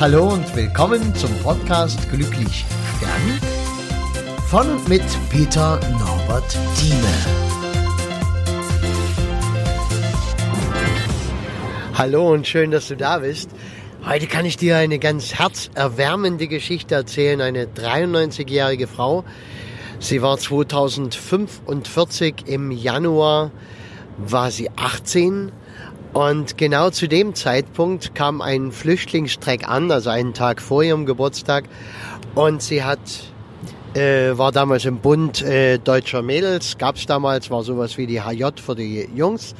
Hallo und willkommen zum Podcast Glücklich Stern von und mit Peter Norbert Thieme. Hallo und schön, dass du da bist. Heute kann ich dir eine ganz herzerwärmende Geschichte erzählen. Eine 93-jährige Frau. Sie war 2045 im Januar, war sie 18 und genau zu dem Zeitpunkt kam ein Flüchtlingstreck an, also einen Tag vor ihrem Geburtstag. Und sie hat, äh, war damals im Bund äh, deutscher Mädels, gab es damals, war sowas wie die HJ für die Jungs.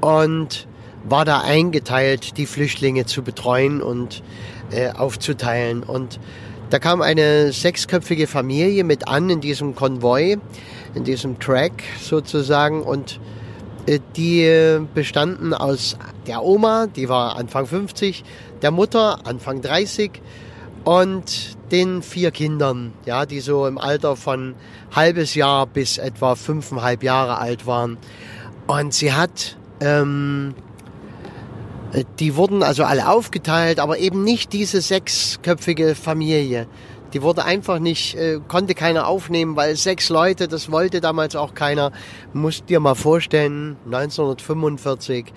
Und war da eingeteilt, die Flüchtlinge zu betreuen und äh, aufzuteilen. Und da kam eine sechsköpfige Familie mit an in diesem Konvoi, in diesem Track sozusagen. Und die bestanden aus der Oma, die war Anfang 50, der Mutter Anfang 30 und den vier Kindern, ja, die so im Alter von halbes Jahr bis etwa fünfeinhalb Jahre alt waren. Und sie hat, ähm, die wurden also alle aufgeteilt, aber eben nicht diese sechsköpfige Familie, die wurde einfach nicht, äh, konnte keiner aufnehmen, weil sechs Leute, das wollte damals auch keiner. Musst dir mal vorstellen, 1945,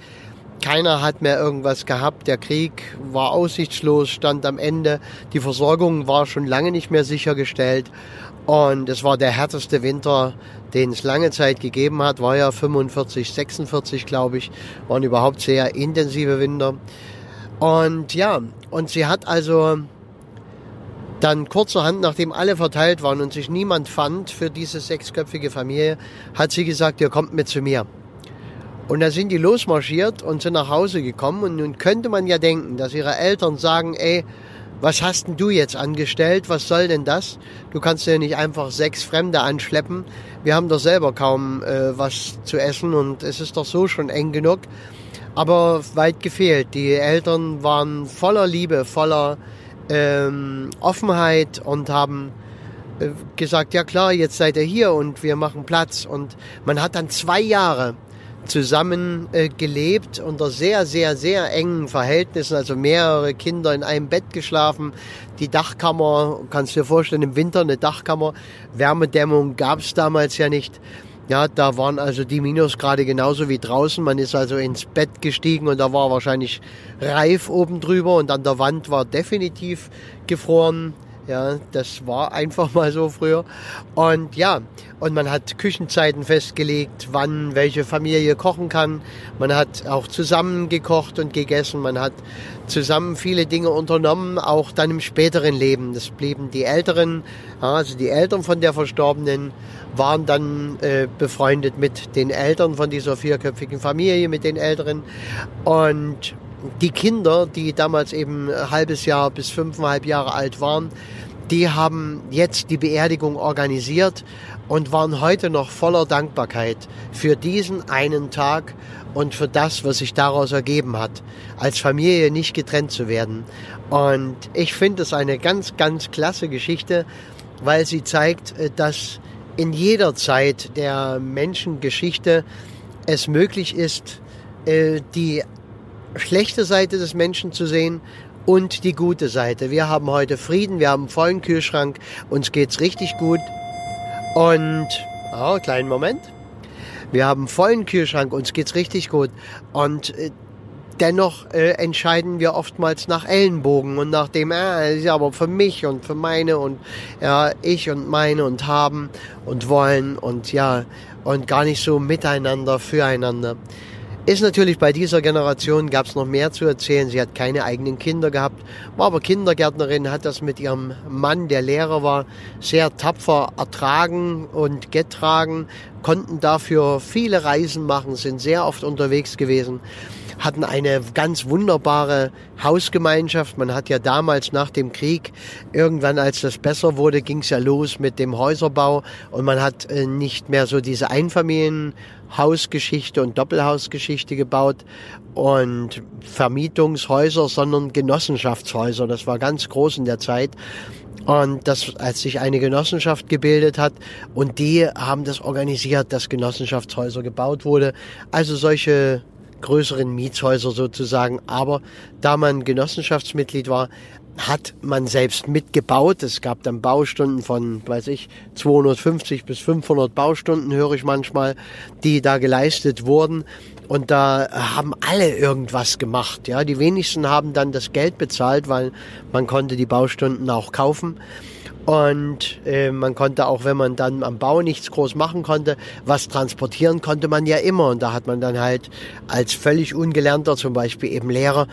keiner hat mehr irgendwas gehabt. Der Krieg war aussichtslos, stand am Ende. Die Versorgung war schon lange nicht mehr sichergestellt. Und es war der härteste Winter, den es lange Zeit gegeben hat. War ja 45, 46, glaube ich. Waren überhaupt sehr intensive Winter. Und ja, und sie hat also dann kurzerhand, nachdem alle verteilt waren und sich niemand fand für diese sechsköpfige Familie, hat sie gesagt, ihr kommt mit zu mir. Und da sind die losmarschiert und sind nach Hause gekommen. Und nun könnte man ja denken, dass ihre Eltern sagen, ey, was hast denn du jetzt angestellt? Was soll denn das? Du kannst ja nicht einfach sechs Fremde anschleppen. Wir haben doch selber kaum äh, was zu essen und es ist doch so schon eng genug. Aber weit gefehlt. Die Eltern waren voller Liebe, voller ähm, Offenheit und haben äh, gesagt, ja klar, jetzt seid ihr hier und wir machen Platz. Und man hat dann zwei Jahre zusammen äh, gelebt unter sehr, sehr, sehr engen Verhältnissen, also mehrere Kinder in einem Bett geschlafen. Die Dachkammer, kannst du dir vorstellen, im Winter eine Dachkammer, Wärmedämmung gab es damals ja nicht. Ja, da waren also die Minusgrade genauso wie draußen. Man ist also ins Bett gestiegen und da war wahrscheinlich Reif oben drüber und an der Wand war definitiv gefroren. Ja, das war einfach mal so früher. Und ja, und man hat Küchenzeiten festgelegt, wann welche Familie kochen kann. Man hat auch zusammen gekocht und gegessen. Man hat zusammen viele Dinge unternommen, auch dann im späteren Leben. Das blieben die Älteren, also die Eltern von der Verstorbenen waren dann äh, befreundet mit den Eltern von dieser vierköpfigen Familie, mit den Älteren. Und die Kinder, die damals eben ein halbes Jahr bis fünfeinhalb Jahre alt waren, die haben jetzt die Beerdigung organisiert und waren heute noch voller Dankbarkeit für diesen einen Tag und für das, was sich daraus ergeben hat, als Familie nicht getrennt zu werden. Und ich finde es eine ganz, ganz klasse Geschichte, weil sie zeigt, äh, dass in jeder Zeit der Menschengeschichte es möglich ist, äh, die schlechte Seite des Menschen zu sehen und die gute Seite. Wir haben heute Frieden, wir haben einen vollen Kühlschrank, uns geht's richtig gut. Und, oh, kleinen Moment. Wir haben einen vollen Kühlschrank, uns geht's richtig gut. Und äh, dennoch äh, entscheiden wir oftmals nach Ellenbogen und nach dem, äh, ist aber für mich und für meine und ja, ich und meine und haben und wollen und ja, und gar nicht so miteinander, füreinander. Ist natürlich bei dieser Generation gab es noch mehr zu erzählen. Sie hat keine eigenen Kinder gehabt, war aber Kindergärtnerin, hat das mit ihrem Mann, der Lehrer war, sehr tapfer ertragen und getragen, konnten dafür viele Reisen machen, sind sehr oft unterwegs gewesen hatten eine ganz wunderbare Hausgemeinschaft. Man hat ja damals nach dem Krieg, irgendwann als das besser wurde, ging es ja los mit dem Häuserbau und man hat äh, nicht mehr so diese Einfamilienhausgeschichte und Doppelhausgeschichte gebaut und Vermietungshäuser, sondern Genossenschaftshäuser. Das war ganz groß in der Zeit. Und das, als sich eine Genossenschaft gebildet hat und die haben das organisiert, dass Genossenschaftshäuser gebaut wurde. Also solche größeren Mietshäuser sozusagen. Aber da man Genossenschaftsmitglied war, hat man selbst mitgebaut. Es gab dann Baustunden von, weiß ich, 250 bis 500 Baustunden, höre ich manchmal, die da geleistet wurden. Und da haben alle irgendwas gemacht. Ja, die wenigsten haben dann das Geld bezahlt, weil man konnte die Baustunden auch kaufen. Und äh, man konnte auch, wenn man dann am Bau nichts groß machen konnte, was transportieren konnte man ja immer. Und da hat man dann halt als völlig ungelernter, zum Beispiel eben Lehrer,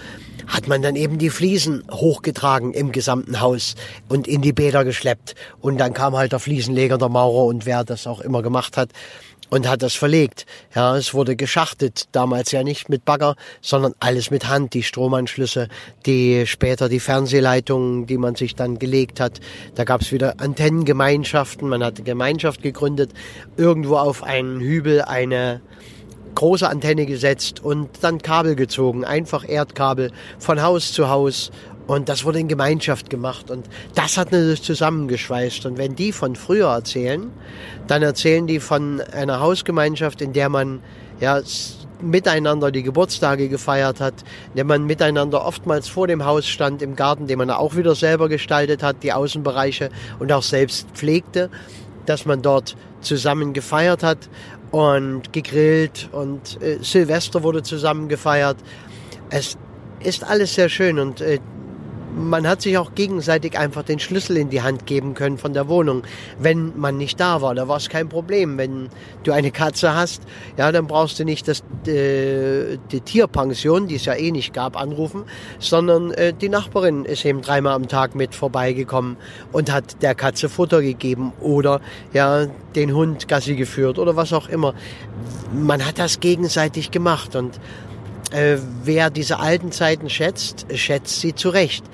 hat man dann eben die Fliesen hochgetragen im gesamten Haus und in die Bäder geschleppt. Und dann kam halt der Fliesenleger, der Maurer und wer das auch immer gemacht hat und hat das verlegt. Ja, es wurde geschachtet, damals ja nicht mit Bagger, sondern alles mit Hand, die Stromanschlüsse, die später die Fernsehleitungen, die man sich dann gelegt hat. Da gab es wieder Antennengemeinschaften, man hat eine Gemeinschaft gegründet, irgendwo auf einen Hübel eine große Antenne gesetzt und dann Kabel gezogen, einfach Erdkabel von Haus zu Haus. Und das wurde in Gemeinschaft gemacht. Und das hat natürlich zusammengeschweißt. Und wenn die von früher erzählen, dann erzählen die von einer Hausgemeinschaft, in der man ja miteinander die Geburtstage gefeiert hat, in der man miteinander oftmals vor dem Haus stand im Garten, den man auch wieder selber gestaltet hat, die Außenbereiche und auch selbst pflegte, dass man dort zusammen gefeiert hat und gegrillt und äh, Silvester wurde zusammen gefeiert. Es ist alles sehr schön und äh, man hat sich auch gegenseitig einfach den Schlüssel in die Hand geben können von der Wohnung, wenn man nicht da war. Da war es kein Problem. Wenn du eine Katze hast, ja, dann brauchst du nicht das, äh, die Tierpension, die es ja eh nicht gab, anrufen, sondern äh, die Nachbarin ist eben dreimal am Tag mit vorbeigekommen und hat der Katze Futter gegeben oder ja, den Hund Gassi geführt oder was auch immer. Man hat das gegenseitig gemacht und äh, wer diese alten Zeiten schätzt, schätzt sie zurecht.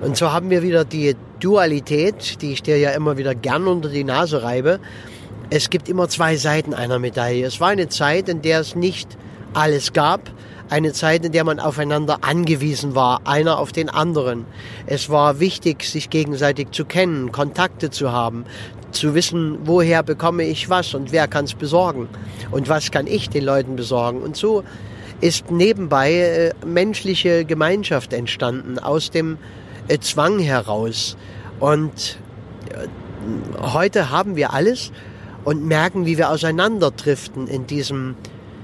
Und so haben wir wieder die Dualität, die ich dir ja immer wieder gern unter die Nase reibe. Es gibt immer zwei Seiten einer Medaille. Es war eine Zeit, in der es nicht alles gab, eine Zeit, in der man aufeinander angewiesen war, einer auf den anderen. Es war wichtig, sich gegenseitig zu kennen, Kontakte zu haben, zu wissen, woher bekomme ich was und wer kann es besorgen und was kann ich den Leuten besorgen. Und so ist nebenbei äh, menschliche Gemeinschaft entstanden, aus dem äh, Zwang heraus. Und äh, heute haben wir alles und merken, wie wir auseinanderdriften in diesem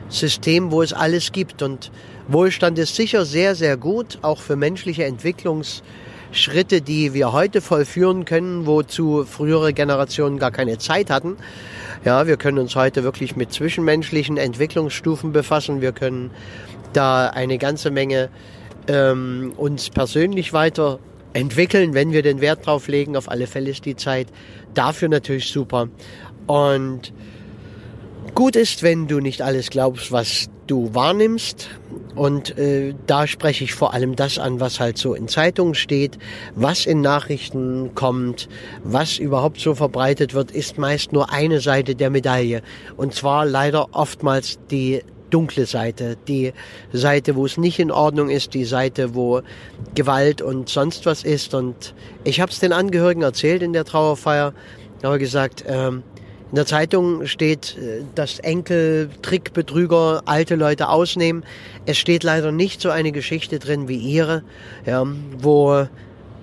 System, wo es alles gibt. Und Wohlstand ist sicher sehr, sehr gut, auch für menschliche Entwicklungsschritte, die wir heute vollführen können, wozu frühere Generationen gar keine Zeit hatten. Ja, wir können uns heute wirklich mit zwischenmenschlichen Entwicklungsstufen befassen. Wir können da eine ganze Menge ähm, uns persönlich weiter entwickeln, wenn wir den Wert drauf legen. Auf alle Fälle ist die Zeit dafür natürlich super. Und gut ist, wenn du nicht alles glaubst, was du wahrnimmst. Und äh, da spreche ich vor allem das an, was halt so in Zeitungen steht, was in Nachrichten kommt, was überhaupt so verbreitet wird, ist meist nur eine Seite der Medaille. Und zwar leider oftmals die dunkle Seite, die Seite, wo es nicht in Ordnung ist, die Seite, wo Gewalt und sonst was ist. Und ich habe es den Angehörigen erzählt in der Trauerfeier, aber gesagt, ähm, in der Zeitung steht, äh, dass Enkel, Trickbetrüger alte Leute ausnehmen. Es steht leider nicht so eine Geschichte drin wie ihre, ja, wo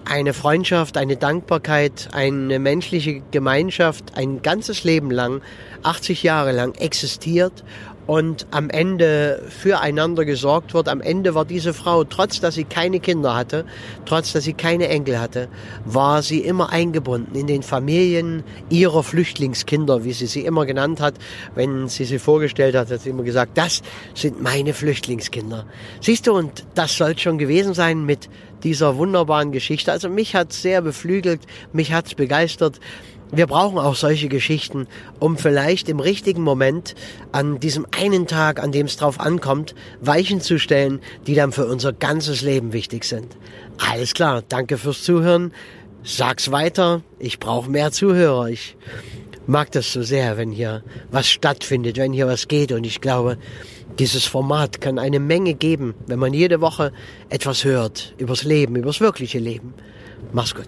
eine Freundschaft, eine Dankbarkeit, eine menschliche Gemeinschaft ein ganzes Leben lang, 80 Jahre lang existiert und am Ende füreinander gesorgt wird. Am Ende war diese Frau, trotz dass sie keine Kinder hatte, trotz dass sie keine Enkel hatte, war sie immer eingebunden in den Familien ihrer Flüchtlingskinder, wie sie sie immer genannt hat. Wenn sie sie vorgestellt hat, hat sie immer gesagt, das sind meine Flüchtlingskinder. Siehst du, und das soll schon gewesen sein mit dieser wunderbaren Geschichte. Also mich hat sehr beflügelt, mich hat's begeistert wir brauchen auch solche Geschichten, um vielleicht im richtigen Moment an diesem einen Tag, an dem es drauf ankommt, Weichen zu stellen, die dann für unser ganzes Leben wichtig sind. Alles klar, danke fürs Zuhören. Sag's weiter. Ich brauche mehr Zuhörer. Ich mag das so sehr, wenn hier was stattfindet, wenn hier was geht. Und ich glaube, dieses Format kann eine Menge geben, wenn man jede Woche etwas hört übers Leben, übers wirkliche Leben. Mach's gut.